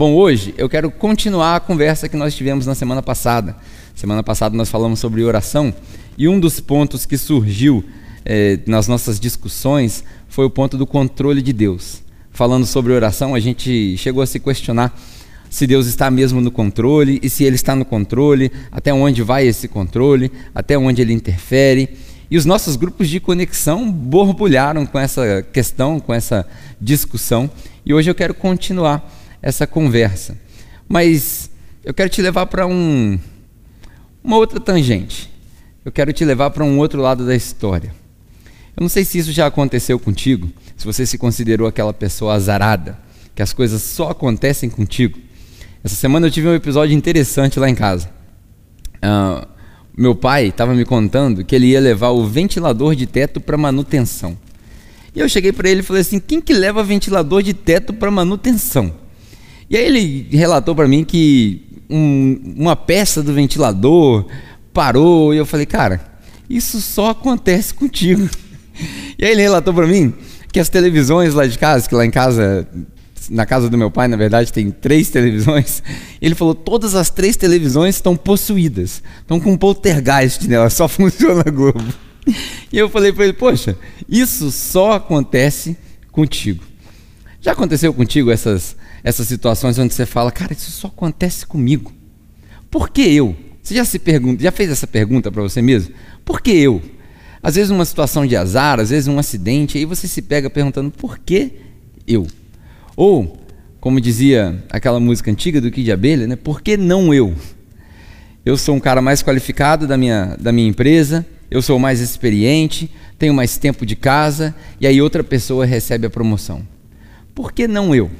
Bom, hoje eu quero continuar a conversa que nós tivemos na semana passada. Semana passada nós falamos sobre oração e um dos pontos que surgiu eh, nas nossas discussões foi o ponto do controle de Deus. Falando sobre oração, a gente chegou a se questionar se Deus está mesmo no controle e se Ele está no controle, até onde vai esse controle, até onde Ele interfere. E os nossos grupos de conexão borbulharam com essa questão, com essa discussão. E hoje eu quero continuar essa conversa. Mas eu quero te levar para um, uma outra tangente. Eu quero te levar para um outro lado da história. Eu não sei se isso já aconteceu contigo, se você se considerou aquela pessoa azarada, que as coisas só acontecem contigo. Essa semana eu tive um episódio interessante lá em casa. Uh, meu pai estava me contando que ele ia levar o ventilador de teto para manutenção. E eu cheguei para ele e falei assim: quem que leva ventilador de teto para manutenção? E aí ele relatou para mim que um, uma peça do ventilador parou e eu falei: cara, isso só acontece contigo. E aí ele relatou para mim que as televisões lá de casa, que lá em casa na casa do meu pai, na verdade, tem três televisões. Ele falou: todas as três televisões estão possuídas, estão com um poltergeist nela, só funciona a Globo. E eu falei para ele: poxa, isso só acontece contigo. Já aconteceu contigo essas, essas situações onde você fala, cara, isso só acontece comigo? Por que eu? Você já se pergunta, já fez essa pergunta para você mesmo? Por que eu? Às vezes uma situação de azar, às vezes um acidente, aí você se pega perguntando por que eu? Ou, como dizia aquela música antiga do Kid Abelha, né? Por que não eu? Eu sou um cara mais qualificado da minha, da minha empresa, eu sou mais experiente, tenho mais tempo de casa, e aí outra pessoa recebe a promoção. Por que não eu?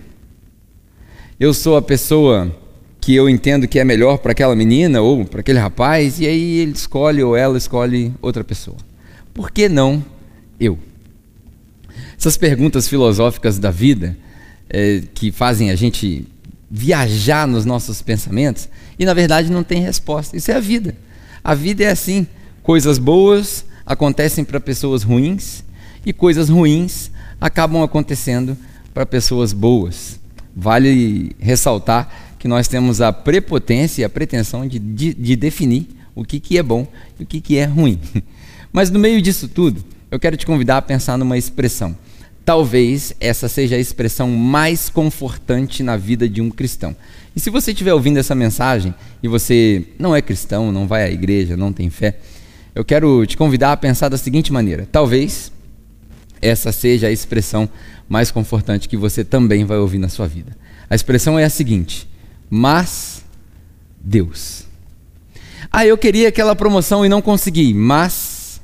Eu sou a pessoa que eu entendo que é melhor para aquela menina ou para aquele rapaz, e aí ele escolhe ou ela escolhe outra pessoa. Por que não eu? Essas perguntas filosóficas da vida é, que fazem a gente viajar nos nossos pensamentos e na verdade não tem resposta. Isso é a vida. A vida é assim: coisas boas acontecem para pessoas ruins e coisas ruins acabam acontecendo para pessoas boas. Vale ressaltar que nós temos a prepotência e a pretensão de, de, de definir o que, que é bom e o que, que é ruim. Mas no meio disso tudo, eu quero te convidar a pensar numa expressão. Talvez essa seja a expressão mais confortante na vida de um cristão. E se você estiver ouvindo essa mensagem e você não é cristão, não vai à igreja, não tem fé, eu quero te convidar a pensar da seguinte maneira: talvez essa seja a expressão mais confortante que você também vai ouvir na sua vida. A expressão é a seguinte: mas Deus. Ah, eu queria aquela promoção e não consegui, mas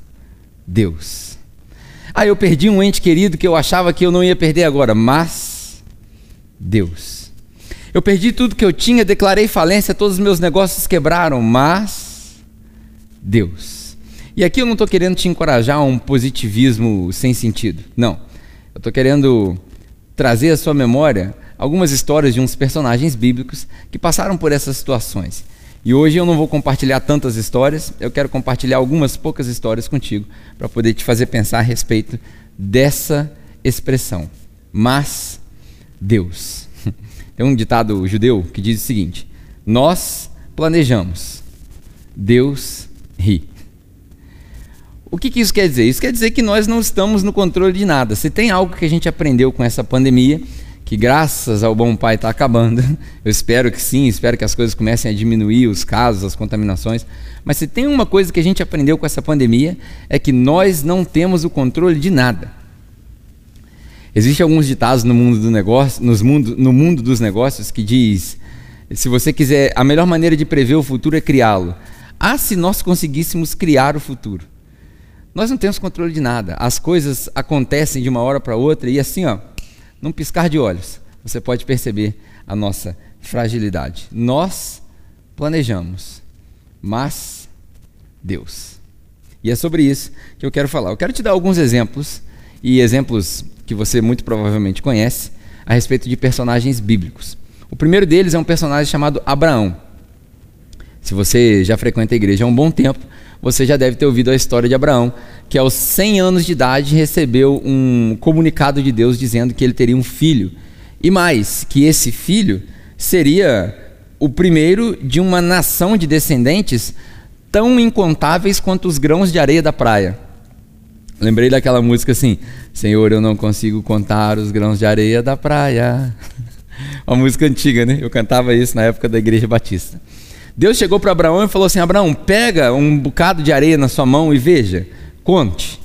Deus. Ah, eu perdi um ente querido que eu achava que eu não ia perder agora, mas Deus. Eu perdi tudo que eu tinha, declarei falência, todos os meus negócios quebraram, mas Deus. E aqui eu não estou querendo te encorajar a um positivismo sem sentido. Não. Eu estou querendo trazer à sua memória algumas histórias de uns personagens bíblicos que passaram por essas situações. E hoje eu não vou compartilhar tantas histórias, eu quero compartilhar algumas poucas histórias contigo para poder te fazer pensar a respeito dessa expressão. Mas Deus. Tem um ditado judeu que diz o seguinte: Nós planejamos, Deus ri. O que, que, isso quer dizer? Isso quer dizer que nós não estamos no controle de nada. Se tem algo que a gente aprendeu com essa pandemia, que graças ao bom pai está acabando. Eu espero que sim, espero que as coisas comecem a diminuir, os casos, as contaminações. Mas se tem uma coisa que a gente aprendeu com essa pandemia, é que nós não temos o controle de nada. Existem alguns ditados no mundo do negócio, nos mundo, no mundo dos negócios que diz: se você quiser, a melhor maneira de prever o futuro é criá-lo. Ah, se nós conseguíssemos criar o futuro. Nós não temos controle de nada. As coisas acontecem de uma hora para outra e assim, ó, num piscar de olhos, você pode perceber a nossa fragilidade. Nós planejamos, mas Deus. E é sobre isso que eu quero falar. Eu quero te dar alguns exemplos, e exemplos que você muito provavelmente conhece, a respeito de personagens bíblicos. O primeiro deles é um personagem chamado Abraão. Se você já frequenta a igreja há um bom tempo, você já deve ter ouvido a história de Abraão, que aos 100 anos de idade recebeu um comunicado de Deus dizendo que ele teria um filho. E mais, que esse filho seria o primeiro de uma nação de descendentes tão incontáveis quanto os grãos de areia da praia. Lembrei daquela música assim: Senhor, eu não consigo contar os grãos de areia da praia. Uma música antiga, né? Eu cantava isso na época da Igreja Batista. Deus chegou para Abraão e falou assim: Abraão, pega um bocado de areia na sua mão e veja, conte.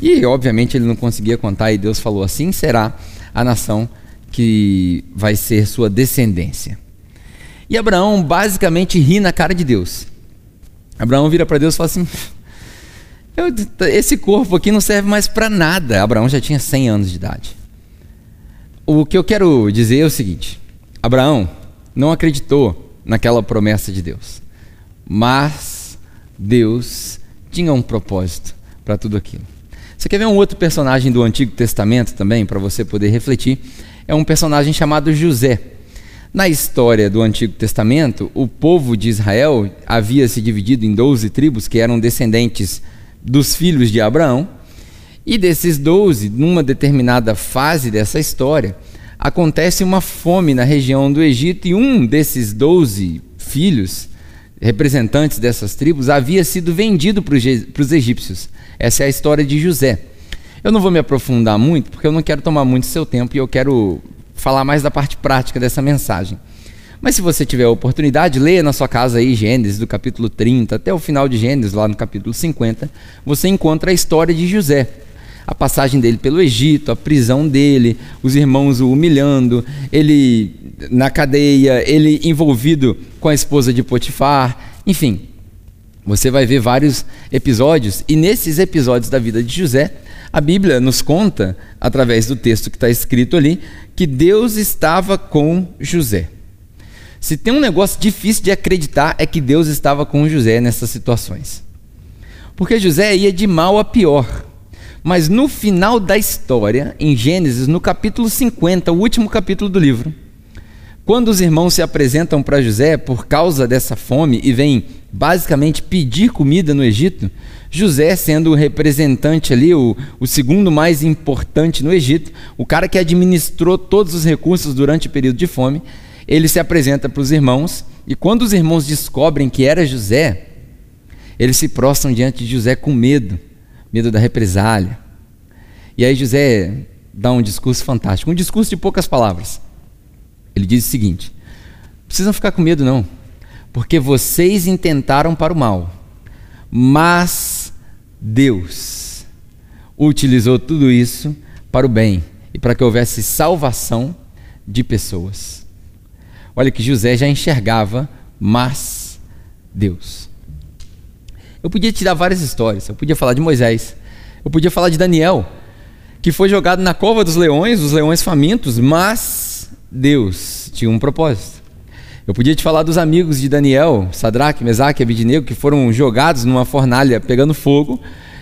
E obviamente ele não conseguia contar, e Deus falou: Assim será a nação que vai ser sua descendência. E Abraão basicamente ri na cara de Deus. Abraão vira para Deus e fala assim: esse corpo aqui não serve mais para nada. Abraão já tinha 100 anos de idade. O que eu quero dizer é o seguinte: Abraão não acreditou naquela promessa de Deus, mas Deus tinha um propósito para tudo aquilo. Você quer ver um outro personagem do Antigo Testamento também, para você poder refletir? É um personagem chamado José. Na história do Antigo Testamento, o povo de Israel havia se dividido em 12 tribos que eram descendentes dos filhos de Abraão. E desses 12, numa determinada fase dessa história, acontece uma fome na região do Egito e um desses 12 filhos, representantes dessas tribos, havia sido vendido para os egípcios. Essa é a história de José. Eu não vou me aprofundar muito, porque eu não quero tomar muito seu tempo e eu quero falar mais da parte prática dessa mensagem. Mas se você tiver a oportunidade, leia na sua casa aí Gênesis, do capítulo 30 até o final de Gênesis, lá no capítulo 50, você encontra a história de José. A passagem dele pelo Egito, a prisão dele, os irmãos o humilhando, ele na cadeia, ele envolvido com a esposa de Potifar, enfim. Você vai ver vários episódios, e nesses episódios da vida de José, a Bíblia nos conta, através do texto que está escrito ali, que Deus estava com José. Se tem um negócio difícil de acreditar é que Deus estava com José nessas situações. Porque José ia de mal a pior. Mas no final da história, em Gênesis, no capítulo 50, o último capítulo do livro, quando os irmãos se apresentam para José por causa dessa fome e vêm basicamente pedir comida no Egito, José, sendo o representante ali, o, o, segundo mais importante no Egito, o cara que administrou todos os recursos durante o período de fome, ele se apresenta para os irmãos, e quando os irmãos descobrem que era José, eles se prostram diante de José com medo, medo da represália. E aí José dá um discurso fantástico, um discurso de poucas palavras. Ele diz o seguinte: precisam ficar com medo, não, porque vocês intentaram para o mal, mas Deus utilizou tudo isso para o bem e para que houvesse salvação de pessoas. Olha que José já enxergava, mas Deus. Eu podia te dar várias histórias. Eu podia falar de Moisés. Eu podia falar de Daniel, que foi jogado na cova dos leões, os leões famintos, mas Deus tinha um propósito. Eu podia te falar dos amigos de Daniel, Sadraque, Mesaque e Abidinego, que foram jogados numa fornalha pegando fogo,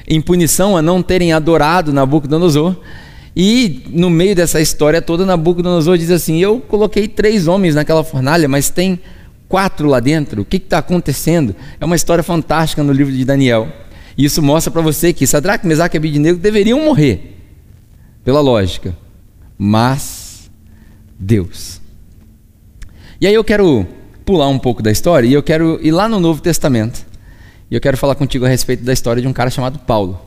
em punição a não terem adorado Nabucodonosor. E no meio dessa história toda, Nabucodonosor diz assim: Eu coloquei três homens naquela fornalha, mas tem quatro lá dentro. O que está acontecendo? É uma história fantástica no livro de Daniel. E isso mostra para você que Sadraque, Mesaque e Abidinego deveriam morrer, pela lógica. Mas Deus e aí eu quero pular um pouco da história e eu quero ir lá no Novo Testamento. E eu quero falar contigo a respeito da história de um cara chamado Paulo.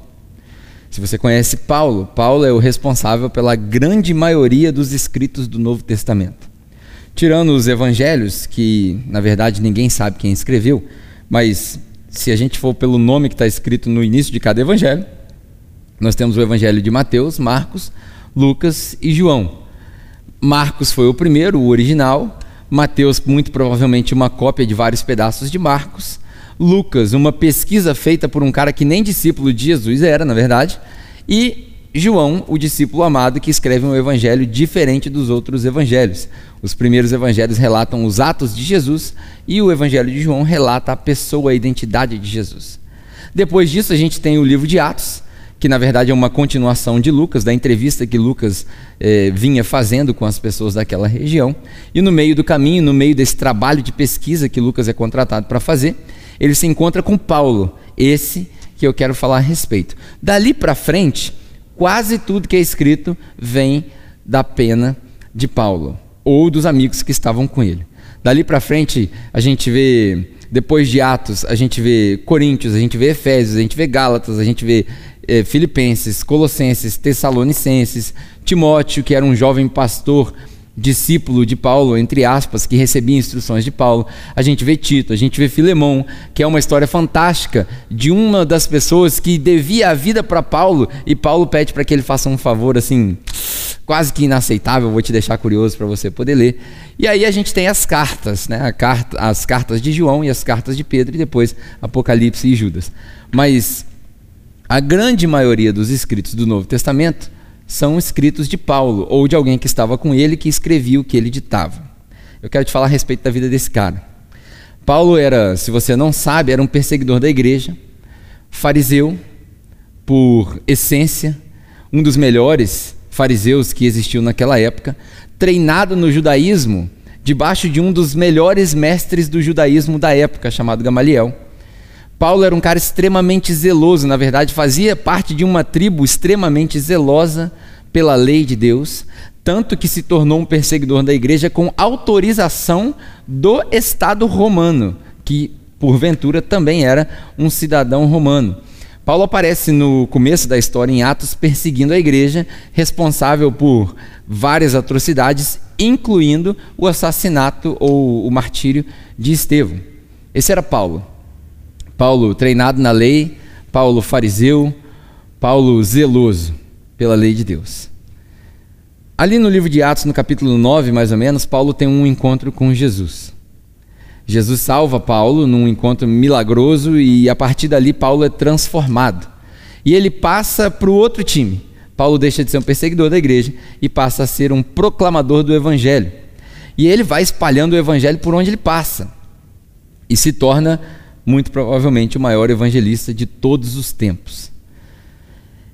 Se você conhece Paulo, Paulo é o responsável pela grande maioria dos escritos do Novo Testamento. Tirando os evangelhos, que na verdade ninguém sabe quem escreveu, mas se a gente for pelo nome que está escrito no início de cada evangelho, nós temos o evangelho de Mateus, Marcos, Lucas e João. Marcos foi o primeiro, o original, Mateus, muito provavelmente, uma cópia de vários pedaços de Marcos. Lucas, uma pesquisa feita por um cara que nem discípulo de Jesus era, na verdade. E João, o discípulo amado, que escreve um evangelho diferente dos outros evangelhos. Os primeiros evangelhos relatam os atos de Jesus e o evangelho de João relata a pessoa, a identidade de Jesus. Depois disso, a gente tem o livro de Atos, que na verdade é uma continuação de Lucas, da entrevista que Lucas eh, vinha fazendo com as pessoas daquela região. E no meio do caminho, no meio desse trabalho de pesquisa que Lucas é contratado para fazer, ele se encontra com Paulo, esse que eu quero falar a respeito. Dali para frente, quase tudo que é escrito vem da pena de Paulo ou dos amigos que estavam com ele. Dali para frente, a gente vê, depois de Atos, a gente vê Coríntios, a gente vê Efésios, a gente vê Gálatas, a gente vê é, Filipenses, Colossenses, Tessalonicenses, Timóteo, que era um jovem pastor discípulo de Paulo, entre aspas, que recebia instruções de Paulo. A gente vê Tito, a gente vê Filemão, que é uma história fantástica de uma das pessoas que devia a vida para Paulo e Paulo pede para que ele faça um favor assim, quase que inaceitável, vou te deixar curioso para você poder ler. E aí a gente tem as cartas, né? Carta, as cartas de João e as cartas de Pedro e depois Apocalipse e Judas. Mas a grande maioria dos escritos do Novo Testamento são escritos de Paulo ou de alguém que estava com ele que escrevia o que ele ditava. Eu quero te falar a respeito da vida desse cara. Paulo era, se você não sabe, era um perseguidor da igreja, fariseu por essência, um dos melhores fariseus que existiu naquela época, treinado no judaísmo debaixo de um dos melhores mestres do judaísmo da época, chamado Gamaliel. Paulo era um cara extremamente zeloso, na verdade, fazia parte de uma tribo extremamente zelosa pela lei de Deus, tanto que se tornou um perseguidor da igreja com autorização do Estado romano, que porventura também era um cidadão romano. Paulo aparece no começo da história em Atos perseguindo a igreja, responsável por várias atrocidades, incluindo o assassinato ou o martírio de Estevão. Esse era Paulo. Paulo treinado na lei, Paulo fariseu, Paulo zeloso pela lei de Deus. Ali no livro de Atos, no capítulo 9, mais ou menos, Paulo tem um encontro com Jesus. Jesus salva Paulo num encontro milagroso e a partir dali Paulo é transformado. E ele passa para o outro time. Paulo deixa de ser um perseguidor da igreja e passa a ser um proclamador do evangelho. E ele vai espalhando o evangelho por onde ele passa. E se torna muito provavelmente o maior evangelista de todos os tempos.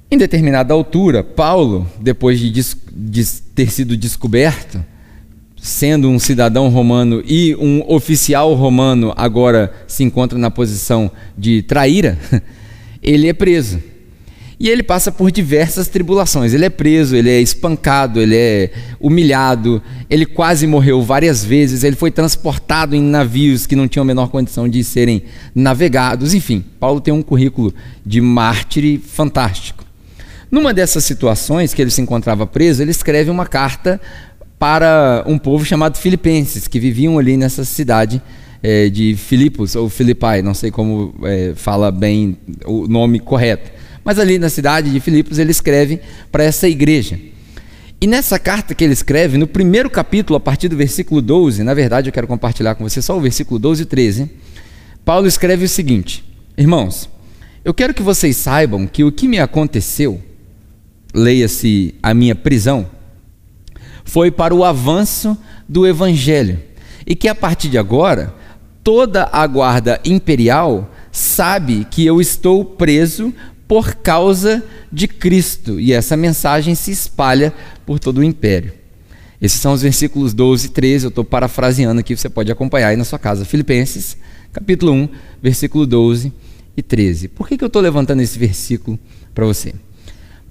Em determinada altura, Paulo, depois de, de, ter sido descoberto, sendo um cidadão romano e um oficial romano, agora se encontra na posição de traíra, ele é preso. E ele passa por diversas tribulações. Ele é preso, ele é espancado, ele é humilhado, ele quase morreu várias vezes, ele foi transportado em navios que não tinham a menor condição de serem navegados. Enfim, Paulo tem um currículo de mártir fantástico. Numa dessas situações que ele se encontrava preso, ele escreve uma carta para um povo chamado Filipenses, que viviam ali nessa cidade é, de Filipos, ou Filipai, não sei como é, fala bem o nome correto. Mas ali na cidade de Filipos ele escreve para essa igreja. E nessa carta que ele escreve, no primeiro capítulo, a partir do versículo 12, na verdade eu quero compartilhar com você só o versículo 12 e 13, Paulo escreve o seguinte: Irmãos, eu quero que vocês saibam que o que me aconteceu, leia-se a minha prisão, foi para o avanço do evangelho, e que a partir de agora, toda a guarda imperial sabe que eu estou preso por causa de Cristo. E essa mensagem se espalha por todo o império. Esses são os versículos 12 e 13, eu estou parafraseando aqui, você pode acompanhar aí na sua casa. Filipenses, capítulo 1, versículo 12 e 13. Por que, que eu estou levantando esse versículo para você?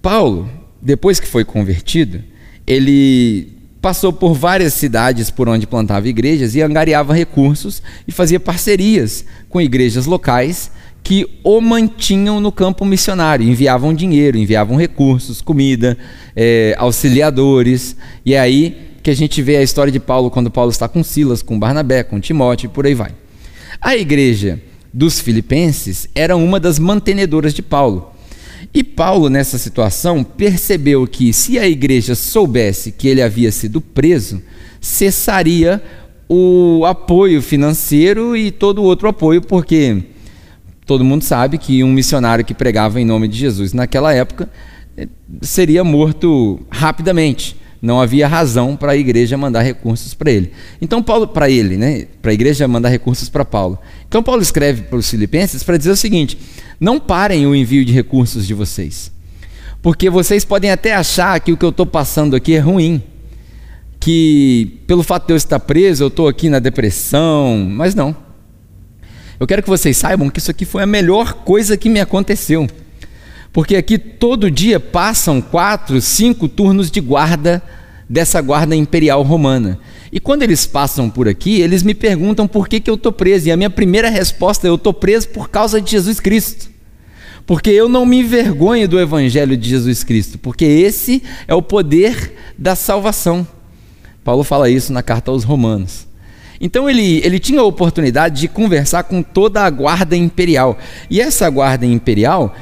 Paulo, depois que foi convertido, ele passou por várias cidades por onde plantava igrejas e angariava recursos e fazia parcerias com igrejas locais que o mantinham no campo missionário, enviavam dinheiro, enviavam recursos, comida, é, auxiliadores, e é aí que a gente vê a história de Paulo quando Paulo está com Silas, com Barnabé, com Timóteo e por aí vai. A igreja dos filipenses era uma das mantenedoras de Paulo. E Paulo, nessa situação, percebeu que se a igreja soubesse que ele havia sido preso, cessaria o apoio financeiro e todo o outro apoio, porque Todo mundo sabe que um missionário que pregava em nome de Jesus naquela época eh, seria morto rapidamente. Não havia razão para a igreja mandar recursos para ele. Então Paulo para ele, né, para a igreja mandar recursos para Paulo. Então Paulo escreve para os filipenses para dizer o seguinte: não parem o envio de recursos de vocês, porque vocês podem até achar que o que eu estou passando aqui é ruim, que pelo fato de eu estar preso eu estou aqui na depressão, mas não. Eu quero que vocês saibam que isso aqui foi a melhor coisa que me aconteceu. Porque aqui todo dia passam quatro, cinco turnos de guarda dessa guarda imperial romana. E quando eles passam por aqui, eles me perguntam por que, que eu estou preso. E a minha primeira resposta é: eu estou preso por causa de Jesus Cristo. Porque eu não me envergonho do Evangelho de Jesus Cristo, porque esse é o poder da salvação. Paulo fala isso na carta aos Romanos. Então ele, ele tinha a oportunidade de conversar com toda a guarda imperial. E essa guarda imperial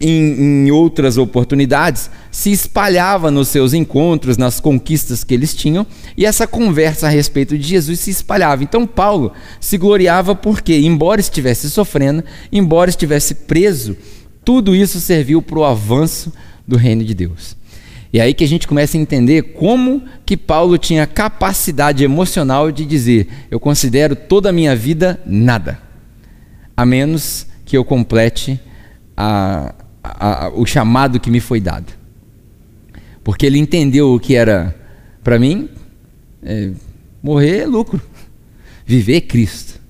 em, em, outras oportunidades, se espalhava nos seus encontros, nas conquistas que eles tinham, e essa conversa a respeito de Jesus se espalhava. Então, Paulo se gloriava porque, embora estivesse sofrendo, embora estivesse preso, tudo isso serviu para o avanço do reino de Deus. E aí que a gente começa a entender como que Paulo tinha capacidade emocional de dizer: Eu considero toda a minha vida nada, a menos que eu complete a, a, o chamado que me foi dado. Porque ele entendeu o que era, para mim, é, morrer é lucro, viver é Cristo.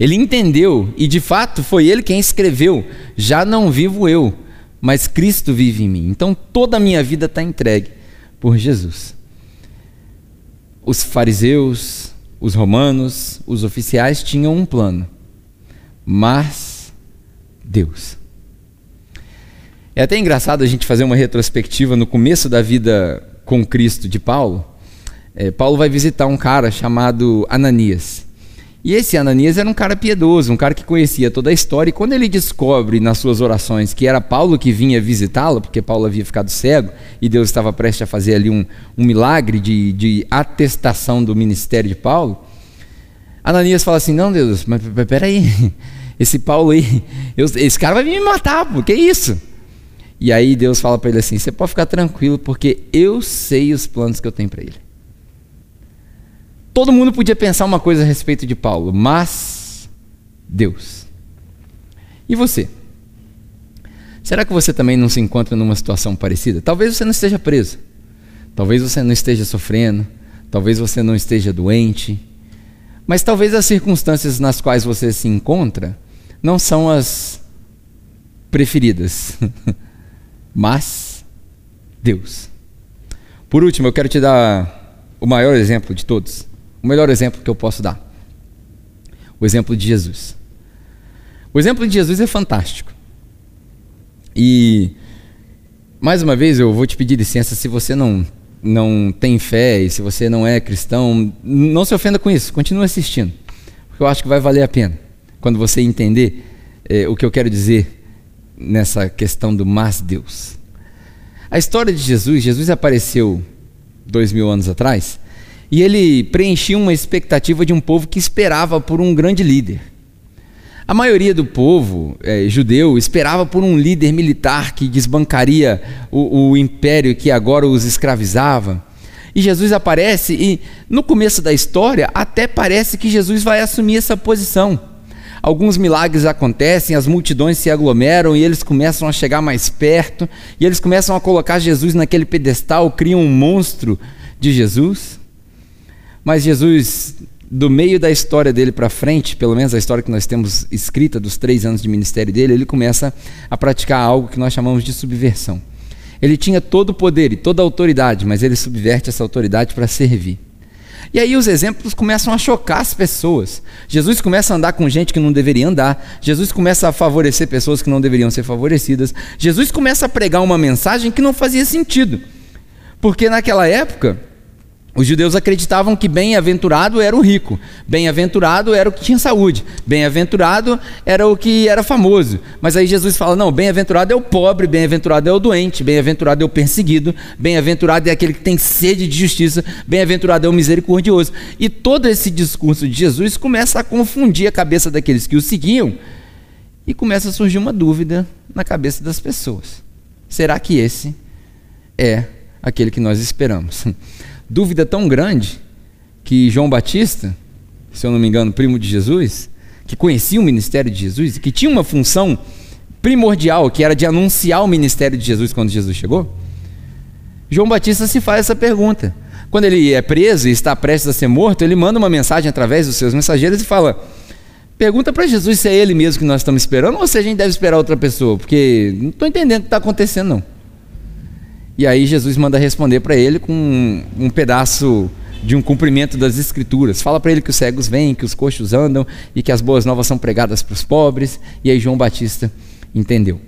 Ele entendeu, e de fato foi ele quem escreveu: Já não vivo eu, mas Cristo vive em mim. Então toda a minha vida está entregue por Jesus. Os fariseus, os romanos, os oficiais tinham um plano, mas Deus. É até engraçado a gente fazer uma retrospectiva no começo da vida com Cristo de Paulo. É, Paulo vai visitar um cara chamado Ananias. E esse Ananias era um cara piedoso, um cara que conhecia toda a história. E quando ele descobre nas suas orações que era Paulo que vinha visitá-lo, porque Paulo havia ficado cego e Deus estava prestes a fazer ali um, um milagre de, de atestação do ministério de Paulo, Ananias fala assim: Não, Deus, mas peraí, esse Paulo aí, eu, esse cara vai me matar, pô, que isso? E aí Deus fala para ele assim: Você pode ficar tranquilo, porque eu sei os planos que eu tenho para ele. Todo mundo podia pensar uma coisa a respeito de Paulo, mas Deus. E você? Será que você também não se encontra numa situação parecida? Talvez você não esteja preso, talvez você não esteja sofrendo, talvez você não esteja doente, mas talvez as circunstâncias nas quais você se encontra não são as preferidas. mas Deus. Por último, eu quero te dar o maior exemplo de todos, o melhor exemplo que eu posso dar: o exemplo de Jesus. O exemplo de Jesus é fantástico. E, mais uma vez, eu vou te pedir licença se você não, não tem fé e se você não é cristão, não se ofenda com isso, continue assistindo, porque eu acho que vai valer a pena quando você entender eh, o que eu quero dizer nessa questão do mas Deus. A história de Jesus, Jesus apareceu dois mil anos atrás e ele preenchia uma expectativa de um povo que esperava por um grande líder. A maioria do povo é, judeu esperava por um líder militar que desbancaria o, o império que agora os escravizava. E Jesus aparece, e no começo da história, até parece que Jesus vai assumir essa posição alguns milagres acontecem, as multidões se aglomeram e eles começam a chegar mais perto, e eles começam a colocar Jesus naquele pedestal, criam um monstro de Jesus. Mas Jesus, do meio da história dele para frente, pelo menos a história que nós temos escrita dos três anos de ministério dele, ele começa a praticar algo que nós chamamos de subversão. Ele tinha todo o poder e toda a autoridade, mas ele subverte essa autoridade para servir. E aí os exemplos começam a chocar as pessoas. Jesus começa a andar com gente que não deveria andar. Jesus começa a favorecer pessoas que não deveriam ser favorecidas. Jesus começa a pregar uma mensagem que não fazia sentido. Porque naquela época, os judeus acreditavam que bem-aventurado era o rico, bem-aventurado era o que tinha saúde, bem-aventurado era o que era famoso. Mas aí Jesus fala: não, bem-aventurado é o pobre, bem-aventurado é o doente, bem-aventurado é o perseguido, bem-aventurado é aquele que tem sede de justiça, bem-aventurado é o misericordioso. E todo esse discurso de Jesus começa a confundir a cabeça daqueles que o seguiam e começa a surgir uma dúvida na cabeça das pessoas: será que esse é aquele que nós esperamos? dúvida tão grande que João Batista, se eu não me engano, primo de Jesus, que conhecia o ministério de Jesus, que tinha uma função primordial, que era de anunciar o ministério de Jesus quando Jesus chegou, João Batista se faz essa pergunta. Quando ele é preso e está prestes a ser morto, ele manda uma mensagem através dos seus mensageiros e fala: Pergunta para Jesus se é ele mesmo que nós estamos esperando ou se a gente deve esperar outra pessoa, porque não estou entendendo o que está acontecendo, não. E aí Jesus manda responder para ele com um, um pedaço de um cumprimento das escrituras. Fala para ele que os cegos vêm, que os coxos andam e que as boas novas são pregadas para os pobres. E aí João Batista entendeu.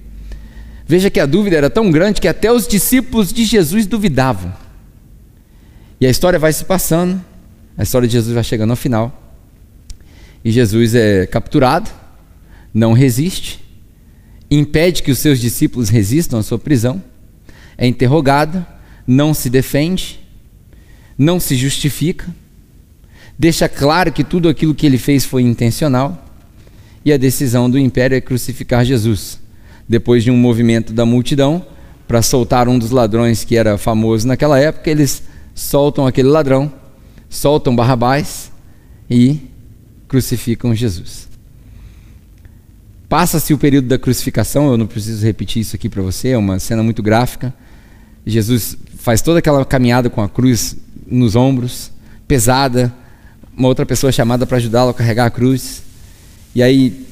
Veja que a dúvida era tão grande que até os discípulos de Jesus duvidavam. E a história vai se passando, a história de Jesus vai chegando ao final. E Jesus é capturado, não resiste, impede que os seus discípulos resistam à sua prisão, é interrogado, não se defende, não se justifica, deixa claro que tudo aquilo que ele fez foi intencional, e a decisão do império é crucificar Jesus. Depois de um movimento da multidão para soltar um dos ladrões que era famoso naquela época, eles soltam aquele ladrão, soltam Barrabás e crucificam Jesus. Passa-se o período da crucificação, eu não preciso repetir isso aqui para você, é uma cena muito gráfica. Jesus faz toda aquela caminhada com a cruz nos ombros, pesada, uma outra pessoa chamada para ajudá-lo a carregar a cruz. E aí,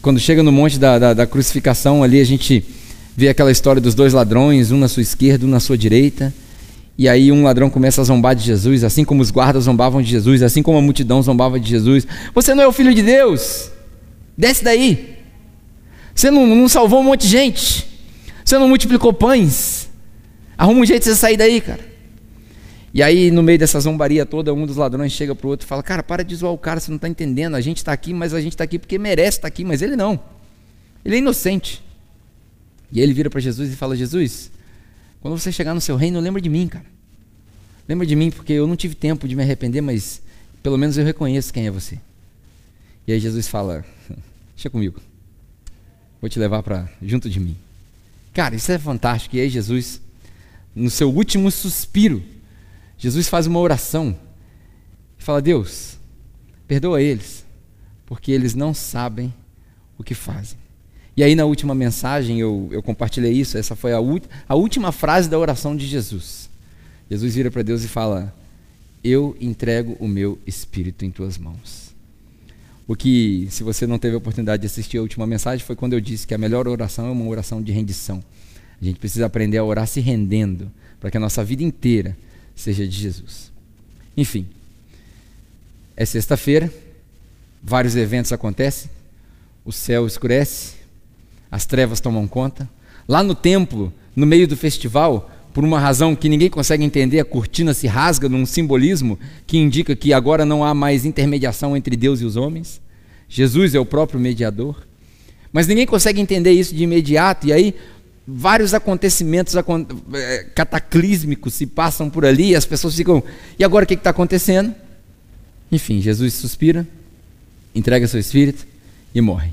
quando chega no monte da, da, da, crucificação, ali a gente vê aquela história dos dois ladrões, um na sua esquerda, um na sua direita. E aí um ladrão começa a zombar de Jesus, assim como os guardas zombavam de Jesus, assim como a multidão zombava de Jesus. Você não é o filho de Deus? Desce daí. Você não, não salvou um monte de gente. Você não multiplicou pães. Arruma um jeito de você sair daí, cara. E aí, no meio dessa zombaria toda, um dos ladrões chega para o outro e fala: Cara, para de zoar o cara, você não está entendendo. A gente está aqui, mas a gente está aqui porque merece estar tá aqui, mas ele não. Ele é inocente. E ele vira para Jesus e fala: Jesus, quando você chegar no seu reino, lembra de mim, cara. Lembra de mim, porque eu não tive tempo de me arrepender, mas pelo menos eu reconheço quem é você. E aí Jesus fala: Deixa comigo. Vou te levar para junto de mim. Cara, isso é fantástico. E aí Jesus, no seu último suspiro, Jesus faz uma oração e fala: Deus, perdoa eles, porque eles não sabem o que fazem. E aí, na última mensagem, eu, eu compartilhei isso. Essa foi a, a última frase da oração de Jesus. Jesus vira para Deus e fala: Eu entrego o meu espírito em tuas mãos. O que, se você não teve a oportunidade de assistir a última mensagem, foi quando eu disse que a melhor oração é uma oração de rendição. A gente precisa aprender a orar se rendendo, para que a nossa vida inteira seja de Jesus. Enfim, é sexta-feira, vários eventos acontecem, o céu escurece, as trevas tomam conta. Lá no templo, no meio do festival, por uma razão que ninguém consegue entender, a cortina se rasga num simbolismo que indica que agora não há mais intermediação entre Deus e os homens. Jesus é o próprio mediador. Mas ninguém consegue entender isso de imediato, e aí vários acontecimentos é, cataclísmicos se passam por ali as pessoas ficam, e agora o que está acontecendo? Enfim, Jesus suspira, entrega seu espírito e morre.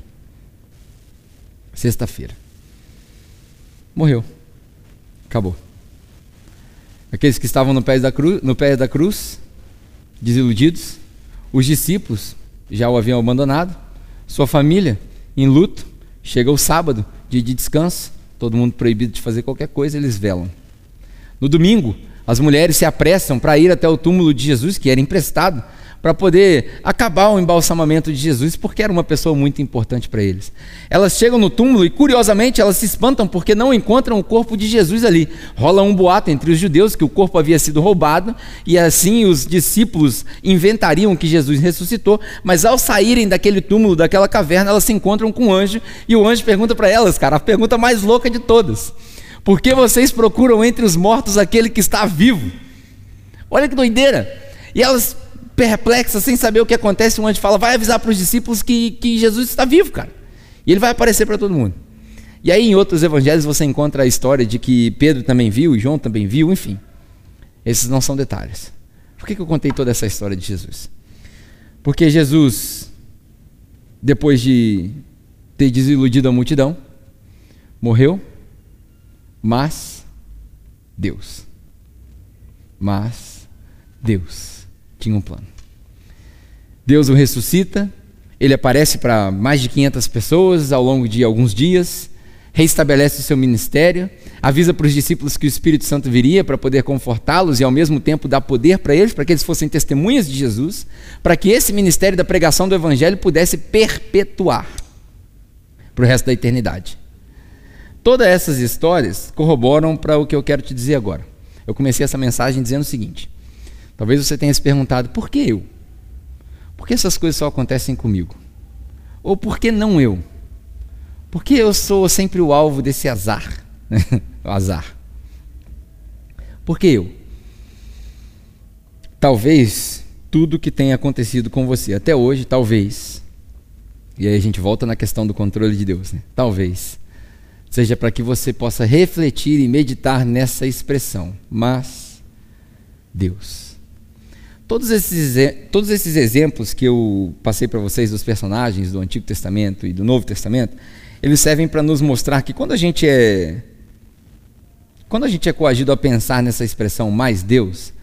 Sexta-feira. Morreu. Acabou. Aqueles que estavam no pé da cruz, no pé da cruz desiludidos, os discípulos já o haviam abandonado, sua família em luto, chega o sábado, dia de descanso, todo mundo proibido de fazer qualquer coisa, eles velam. No domingo, as mulheres se apressam para ir até o túmulo de Jesus, que era emprestado, para poder acabar o embalsamamento de Jesus, porque era uma pessoa muito importante para eles. Elas chegam no túmulo e, curiosamente, elas se espantam porque não encontram o corpo de Jesus ali. Rola um boato entre os judeus que o corpo havia sido roubado, e assim os discípulos inventariam que Jesus ressuscitou, mas ao saírem daquele túmulo, daquela caverna, elas se encontram com um anjo, e o anjo pergunta para elas, cara, a pergunta mais louca de todas: Por que vocês procuram entre os mortos aquele que está vivo? Olha que doideira! E elas perplexa, sem saber o que acontece, um anjo fala: vai avisar para os discípulos que, que Jesus está vivo, cara. E ele vai aparecer para todo mundo. E aí, em outros evangelhos, você encontra a história de que Pedro também viu, João também viu, enfim. Esses não são detalhes. Por que, que eu contei toda essa história de Jesus? Porque Jesus, depois de ter desiludido a multidão, morreu, mas Deus. Mas Deus tinha um plano. Deus o ressuscita, ele aparece para mais de 500 pessoas ao longo de alguns dias, reestabelece o seu ministério, avisa para os discípulos que o Espírito Santo viria para poder confortá-los e ao mesmo tempo dar poder para eles, para que eles fossem testemunhas de Jesus, para que esse ministério da pregação do Evangelho pudesse perpetuar para o resto da eternidade. Todas essas histórias corroboram para o que eu quero te dizer agora. Eu comecei essa mensagem dizendo o seguinte: talvez você tenha se perguntado, por que eu? Por que essas coisas só acontecem comigo? Ou por que não eu? Por que eu sou sempre o alvo desse azar? o azar. Por que eu? Talvez tudo que tenha acontecido com você até hoje, talvez, e aí a gente volta na questão do controle de Deus, né? talvez, seja para que você possa refletir e meditar nessa expressão, mas Deus. Todos esses, todos esses exemplos que eu passei para vocês dos personagens do Antigo Testamento e do Novo Testamento, eles servem para nos mostrar que quando a gente é quando a gente é coagido a pensar nessa expressão mais Deus,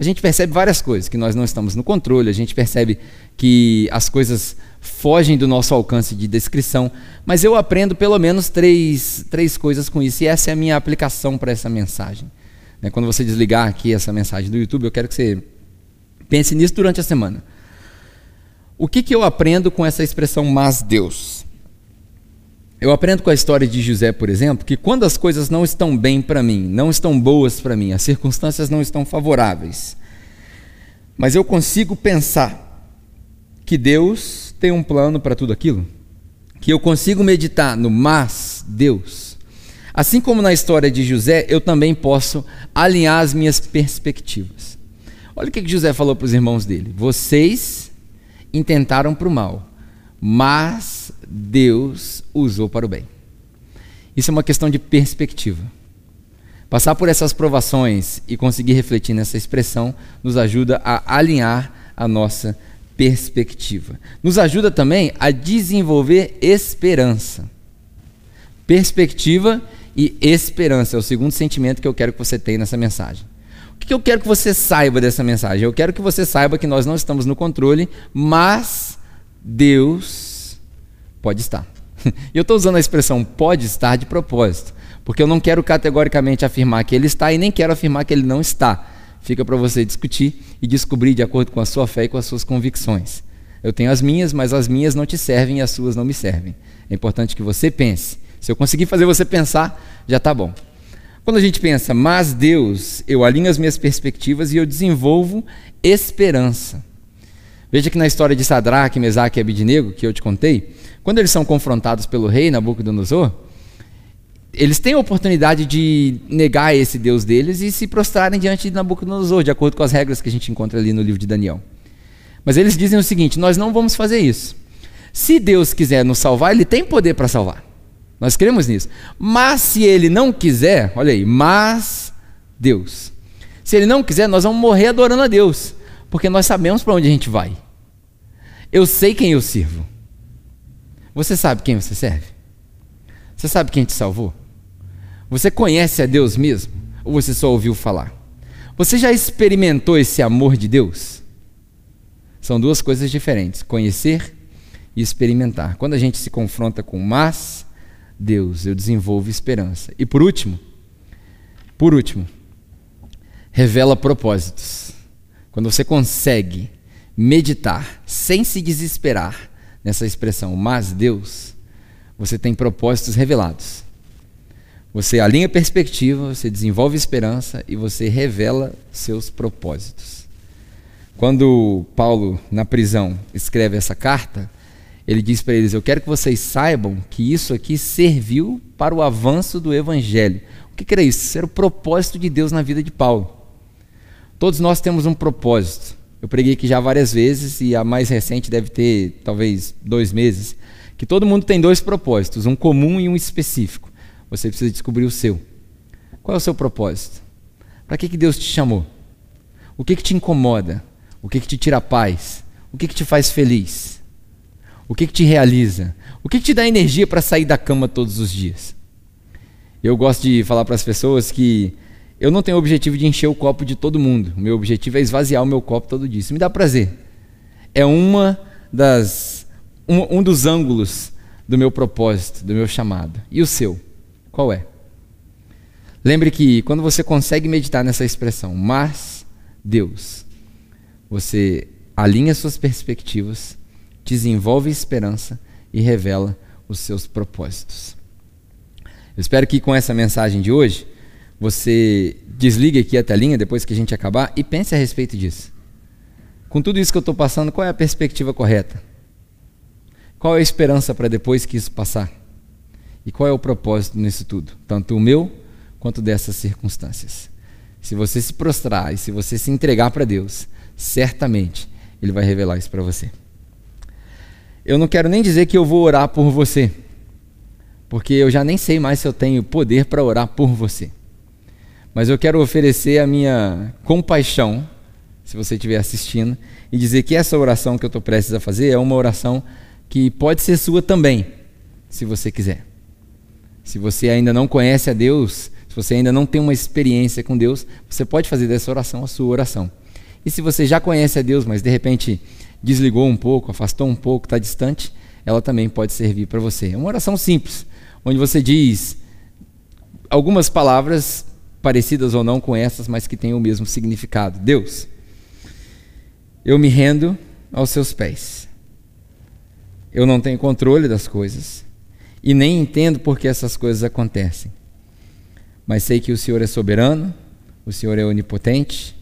a gente percebe várias coisas, que nós não estamos no controle, a gente percebe que as coisas fogem do nosso alcance de descrição, mas eu aprendo pelo menos três, três coisas com isso, e essa é a minha aplicação para essa mensagem. Né, quando você desligar aqui essa mensagem do YouTube, eu quero que você pense nisso durante a semana. O que, que eu aprendo com essa expressão mas Deus? Eu aprendo com a história de José, por exemplo, que quando as coisas não estão bem para mim, não estão boas para mim, as circunstâncias não estão favoráveis, mas eu consigo pensar que Deus tem um plano para tudo aquilo, que eu consigo meditar no mas Deus. Assim como na história de José, eu também posso alinhar as minhas perspectivas. Olha o que José falou para os irmãos dele: vocês intentaram para o mal, mas Deus usou para o bem. Isso é uma questão de perspectiva. Passar por essas provações e conseguir refletir nessa expressão nos ajuda a alinhar a nossa perspectiva. Nos ajuda também a desenvolver esperança. Perspectiva e esperança é o segundo sentimento que eu quero que você tenha nessa mensagem. Que eu quero que você saiba dessa mensagem? Eu quero que você saiba que nós não estamos no controle, mas Deus pode estar. Eu estou usando a expressão pode estar de propósito, porque eu não quero categoricamente afirmar que ele está e nem quero afirmar que ele não está. Fica para você discutir e descobrir de acordo com a sua fé e com as suas convicções. Eu tenho as minhas, mas as minhas não te servem e as suas não me servem. É importante que você pense. Se eu conseguir fazer você pensar, já está bom. Quando a gente pensa, mas Deus, eu alinho as minhas perspectivas e eu desenvolvo esperança. Veja que na história de Sadraque, Mesaque e Abidnego, que eu te contei, quando eles são confrontados pelo rei Nabucodonosor, eles têm a oportunidade de negar esse Deus deles e se prostrarem diante de Nabucodonosor, de acordo com as regras que a gente encontra ali no livro de Daniel. Mas eles dizem o seguinte: nós não vamos fazer isso. Se Deus quiser nos salvar, Ele tem poder para salvar. Nós cremos nisso. Mas se Ele não quiser, olha aí, mas Deus. Se Ele não quiser, nós vamos morrer adorando a Deus, porque nós sabemos para onde a gente vai. Eu sei quem eu sirvo. Você sabe quem você serve? Você sabe quem te salvou? Você conhece a Deus mesmo? Ou você só ouviu falar? Você já experimentou esse amor de Deus? São duas coisas diferentes: conhecer e experimentar. Quando a gente se confronta com mas, Deus, eu desenvolvo esperança. E por último, por último, revela propósitos. Quando você consegue meditar sem se desesperar nessa expressão, mas Deus, você tem propósitos revelados. Você alinha perspectiva, você desenvolve esperança e você revela seus propósitos. Quando Paulo, na prisão, escreve essa carta, ele diz para eles: Eu quero que vocês saibam que isso aqui serviu para o avanço do evangelho. O que, que era isso? Era o propósito de Deus na vida de Paulo. Todos nós temos um propósito. Eu preguei aqui já várias vezes e a mais recente deve ter talvez dois meses. Que todo mundo tem dois propósitos, um comum e um específico. Você precisa descobrir o seu. Qual é o seu propósito? Para que, que Deus te chamou? O que, que te incomoda? O que, que te tira a paz? O que, que te faz feliz? O que, que te realiza? O que, que te dá energia para sair da cama todos os dias? Eu gosto de falar para as pessoas que eu não tenho o objetivo de encher o copo de todo mundo. O meu objetivo é esvaziar o meu copo todo dia. Isso me dá prazer. É uma das um, um dos ângulos do meu propósito, do meu chamado. E o seu? Qual é? Lembre que quando você consegue meditar nessa expressão, mas Deus, você alinha suas perspectivas, desenvolve esperança e revela os seus propósitos. Eu espero que com essa mensagem de hoje, você desligue aqui a telinha depois que a gente acabar e pense a respeito disso. Com tudo isso que eu estou passando, qual é a perspectiva correta? Qual é a esperança para depois que isso passar? E qual é o propósito nisso tudo? Tanto o meu quanto dessas circunstâncias. Se você se prostrar e se você se entregar para Deus, certamente Ele vai revelar isso para você. Eu não quero nem dizer que eu vou orar por você, porque eu já nem sei mais se eu tenho poder para orar por você. Mas eu quero oferecer a minha compaixão, se você estiver assistindo, e dizer que essa oração que eu estou prestes a fazer é uma oração que pode ser sua também, se você quiser. Se você ainda não conhece a Deus, se você ainda não tem uma experiência com Deus, você pode fazer dessa oração a sua oração. E se você já conhece a Deus, mas de repente desligou um pouco, afastou um pouco, está distante, ela também pode servir para você. É uma oração simples, onde você diz algumas palavras parecidas ou não com essas, mas que têm o mesmo significado. Deus, eu me rendo aos seus pés. Eu não tenho controle das coisas e nem entendo por que essas coisas acontecem. Mas sei que o Senhor é soberano, o Senhor é onipotente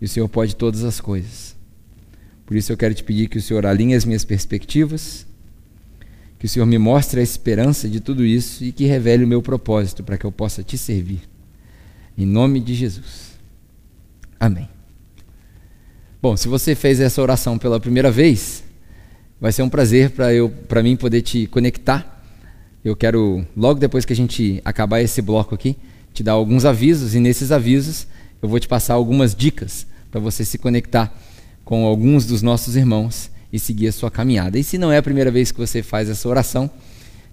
e o Senhor pode todas as coisas. Por isso eu quero te pedir que o Senhor alinhe as minhas perspectivas, que o Senhor me mostre a esperança de tudo isso e que revele o meu propósito para que eu possa te servir. Em nome de Jesus. Amém. Bom, se você fez essa oração pela primeira vez, vai ser um prazer para eu, para mim poder te conectar eu quero, logo depois que a gente acabar esse bloco aqui, te dar alguns avisos e nesses avisos eu vou te passar algumas dicas para você se conectar com alguns dos nossos irmãos e seguir a sua caminhada. E se não é a primeira vez que você faz essa oração,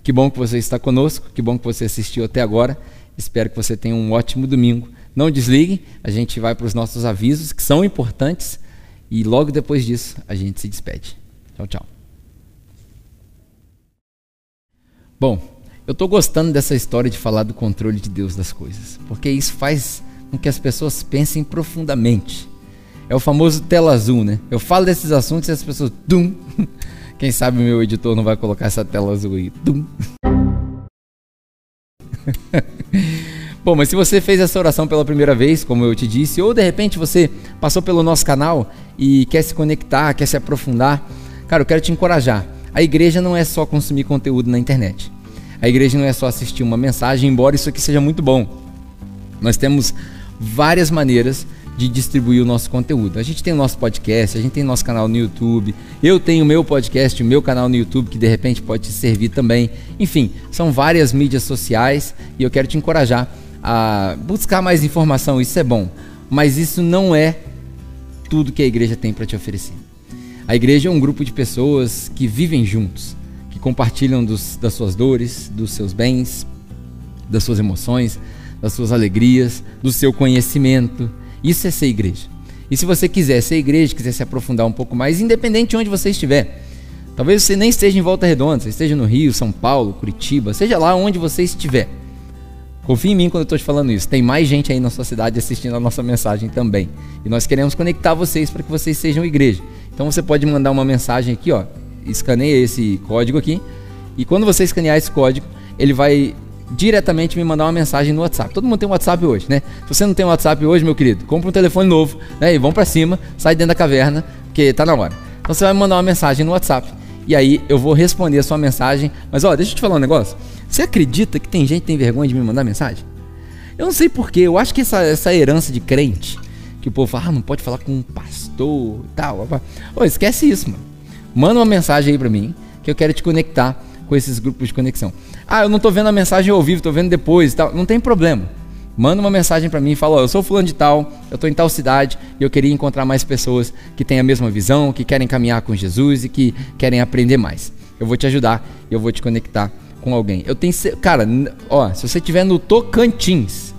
que bom que você está conosco, que bom que você assistiu até agora. Espero que você tenha um ótimo domingo. Não desligue, a gente vai para os nossos avisos, que são importantes, e logo depois disso a gente se despede. Tchau, tchau. Bom, eu estou gostando dessa história de falar do controle de Deus das coisas, porque isso faz com que as pessoas pensem profundamente. É o famoso tela azul, né? Eu falo desses assuntos e as pessoas. Dum. Quem sabe meu editor não vai colocar essa tela azul aí. Dum. Bom, mas se você fez essa oração pela primeira vez, como eu te disse, ou de repente você passou pelo nosso canal e quer se conectar, quer se aprofundar, cara, eu quero te encorajar. A igreja não é só consumir conteúdo na internet. A igreja não é só assistir uma mensagem, embora isso aqui seja muito bom. Nós temos várias maneiras de distribuir o nosso conteúdo. A gente tem o nosso podcast, a gente tem o nosso canal no YouTube, eu tenho o meu podcast, o meu canal no YouTube que de repente pode te servir também. Enfim, são várias mídias sociais e eu quero te encorajar a buscar mais informação, isso é bom, mas isso não é tudo que a igreja tem para te oferecer. A igreja é um grupo de pessoas que vivem juntos compartilham dos, das suas dores, dos seus bens, das suas emoções, das suas alegrias, do seu conhecimento. Isso é ser igreja. E se você quiser ser igreja, quiser se aprofundar um pouco mais, independente de onde você estiver, talvez você nem esteja em Volta Redonda, você esteja no Rio, São Paulo, Curitiba, seja lá onde você estiver. Confie em mim quando eu estou te falando isso. Tem mais gente aí na sua cidade assistindo a nossa mensagem também. E nós queremos conectar vocês para que vocês sejam igreja. Então você pode mandar uma mensagem aqui, ó, escaneia esse código aqui. E quando você escanear esse código, ele vai diretamente me mandar uma mensagem no WhatsApp. Todo mundo tem um WhatsApp hoje, né? Se você não tem um WhatsApp hoje, meu querido, compra um telefone novo, né? E vão para cima, sai dentro da caverna, porque tá na hora. Então você vai me mandar uma mensagem no WhatsApp. E aí eu vou responder a sua mensagem. Mas ó, deixa eu te falar um negócio. Você acredita que tem gente que tem vergonha de me mandar mensagem? Eu não sei porquê. Eu acho que essa, essa herança de crente, que o povo fala, ah, não pode falar com um pastor e tal. Ô, esquece isso, mano. Manda uma mensagem aí para mim, que eu quero te conectar com esses grupos de conexão. Ah, eu não estou vendo a mensagem ao vivo, estou vendo depois e tal. Não tem problema. Manda uma mensagem para mim e fala: oh, eu sou fulano de tal, eu estou em tal cidade e eu queria encontrar mais pessoas que têm a mesma visão, que querem caminhar com Jesus e que querem aprender mais. Eu vou te ajudar e eu vou te conectar com alguém. Eu tenho, cara, ó, se você estiver no Tocantins,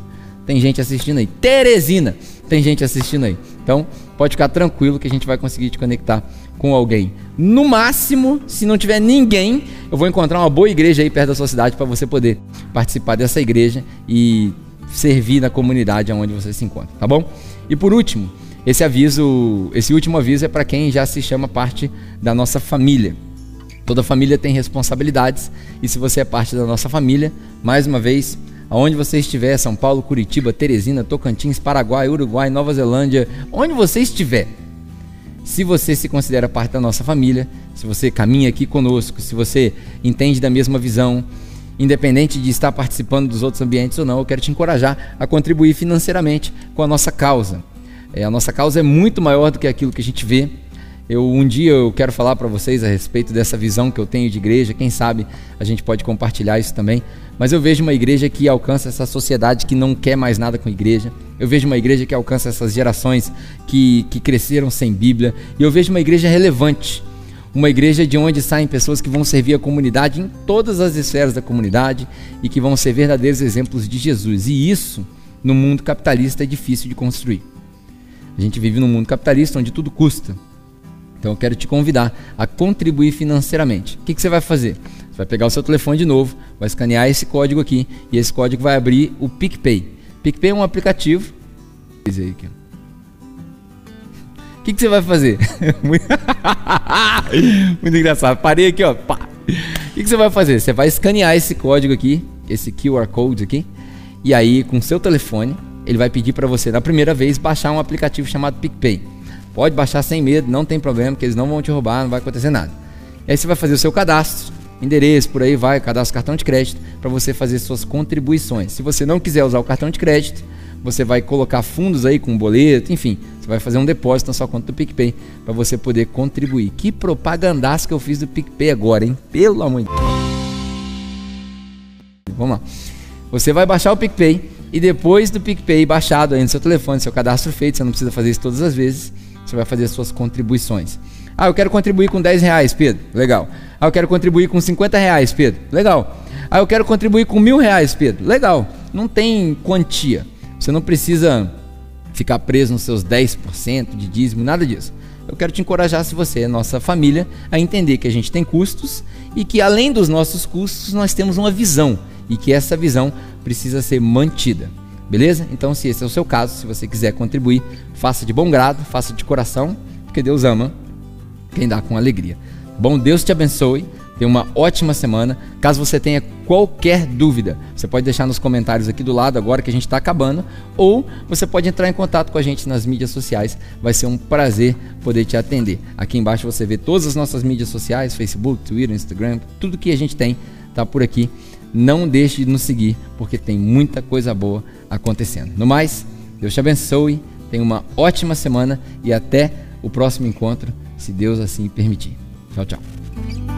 tem gente assistindo aí. Teresina, tem gente assistindo aí. Então, pode ficar tranquilo que a gente vai conseguir te conectar com alguém. No máximo, se não tiver ninguém, eu vou encontrar uma boa igreja aí perto da sua cidade para você poder participar dessa igreja e servir na comunidade onde você se encontra, tá bom? E por último, esse aviso, esse último aviso é para quem já se chama parte da nossa família. Toda família tem responsabilidades e se você é parte da nossa família, mais uma vez, aonde você estiver, São Paulo, Curitiba, Teresina, Tocantins, Paraguai, Uruguai, Nova Zelândia, onde você estiver, se você se considera parte da nossa família, se você caminha aqui conosco, se você entende da mesma visão, independente de estar participando dos outros ambientes ou não, eu quero te encorajar a contribuir financeiramente com a nossa causa. É, a nossa causa é muito maior do que aquilo que a gente vê. Eu um dia eu quero falar para vocês a respeito dessa visão que eu tenho de igreja. Quem sabe a gente pode compartilhar isso também. Mas eu vejo uma igreja que alcança essa sociedade que não quer mais nada com igreja. Eu vejo uma igreja que alcança essas gerações que, que cresceram sem Bíblia. E eu vejo uma igreja relevante. Uma igreja de onde saem pessoas que vão servir a comunidade em todas as esferas da comunidade e que vão ser verdadeiros exemplos de Jesus. E isso, no mundo capitalista, é difícil de construir. A gente vive num mundo capitalista onde tudo custa. Então eu quero te convidar a contribuir financeiramente. O que, que você vai fazer? Você vai pegar o seu telefone de novo, vai escanear esse código aqui e esse código vai abrir o PicPay. PicPay é um aplicativo. O que, que você vai fazer? Muito engraçado. Parei aqui, ó. O que, que você vai fazer? Você vai escanear esse código aqui, esse QR Code aqui, e aí com o seu telefone, ele vai pedir para você, na primeira vez, baixar um aplicativo chamado PicPay. Pode baixar sem medo, não tem problema, porque eles não vão te roubar, não vai acontecer nada. E aí você vai fazer o seu cadastro endereço, por aí vai, cadastro cartão de crédito para você fazer suas contribuições. Se você não quiser usar o cartão de crédito, você vai colocar fundos aí com boleto, enfim, você vai fazer um depósito na sua conta do PicPay para você poder contribuir. Que propagandaço que eu fiz do PicPay agora, hein? Pelo amor de Deus. Vamos lá. Você vai baixar o PicPay e depois do PicPay baixado aí no seu telefone, seu cadastro feito, você não precisa fazer isso todas as vezes, você vai fazer as suas contribuições. Ah, eu quero contribuir com 10 reais, Pedro. Legal. Ah, eu quero contribuir com 50 reais, Pedro. Legal. Ah, eu quero contribuir com mil reais, Pedro. Legal. Não tem quantia. Você não precisa ficar preso nos seus 10% de dízimo, nada disso. Eu quero te encorajar, se você é nossa família, a entender que a gente tem custos e que além dos nossos custos, nós temos uma visão e que essa visão precisa ser mantida. Beleza? Então, se esse é o seu caso, se você quiser contribuir, faça de bom grado, faça de coração, porque Deus ama quem dá com alegria. Bom, Deus te abençoe. Tenha uma ótima semana. Caso você tenha qualquer dúvida, você pode deixar nos comentários aqui do lado agora que a gente está acabando, ou você pode entrar em contato com a gente nas mídias sociais. Vai ser um prazer poder te atender. Aqui embaixo você vê todas as nossas mídias sociais: Facebook, Twitter, Instagram, tudo que a gente tem está por aqui. Não deixe de nos seguir, porque tem muita coisa boa acontecendo. No mais, Deus te abençoe. Tenha uma ótima semana e até o próximo encontro se Deus assim permitir. Tchau, tchau.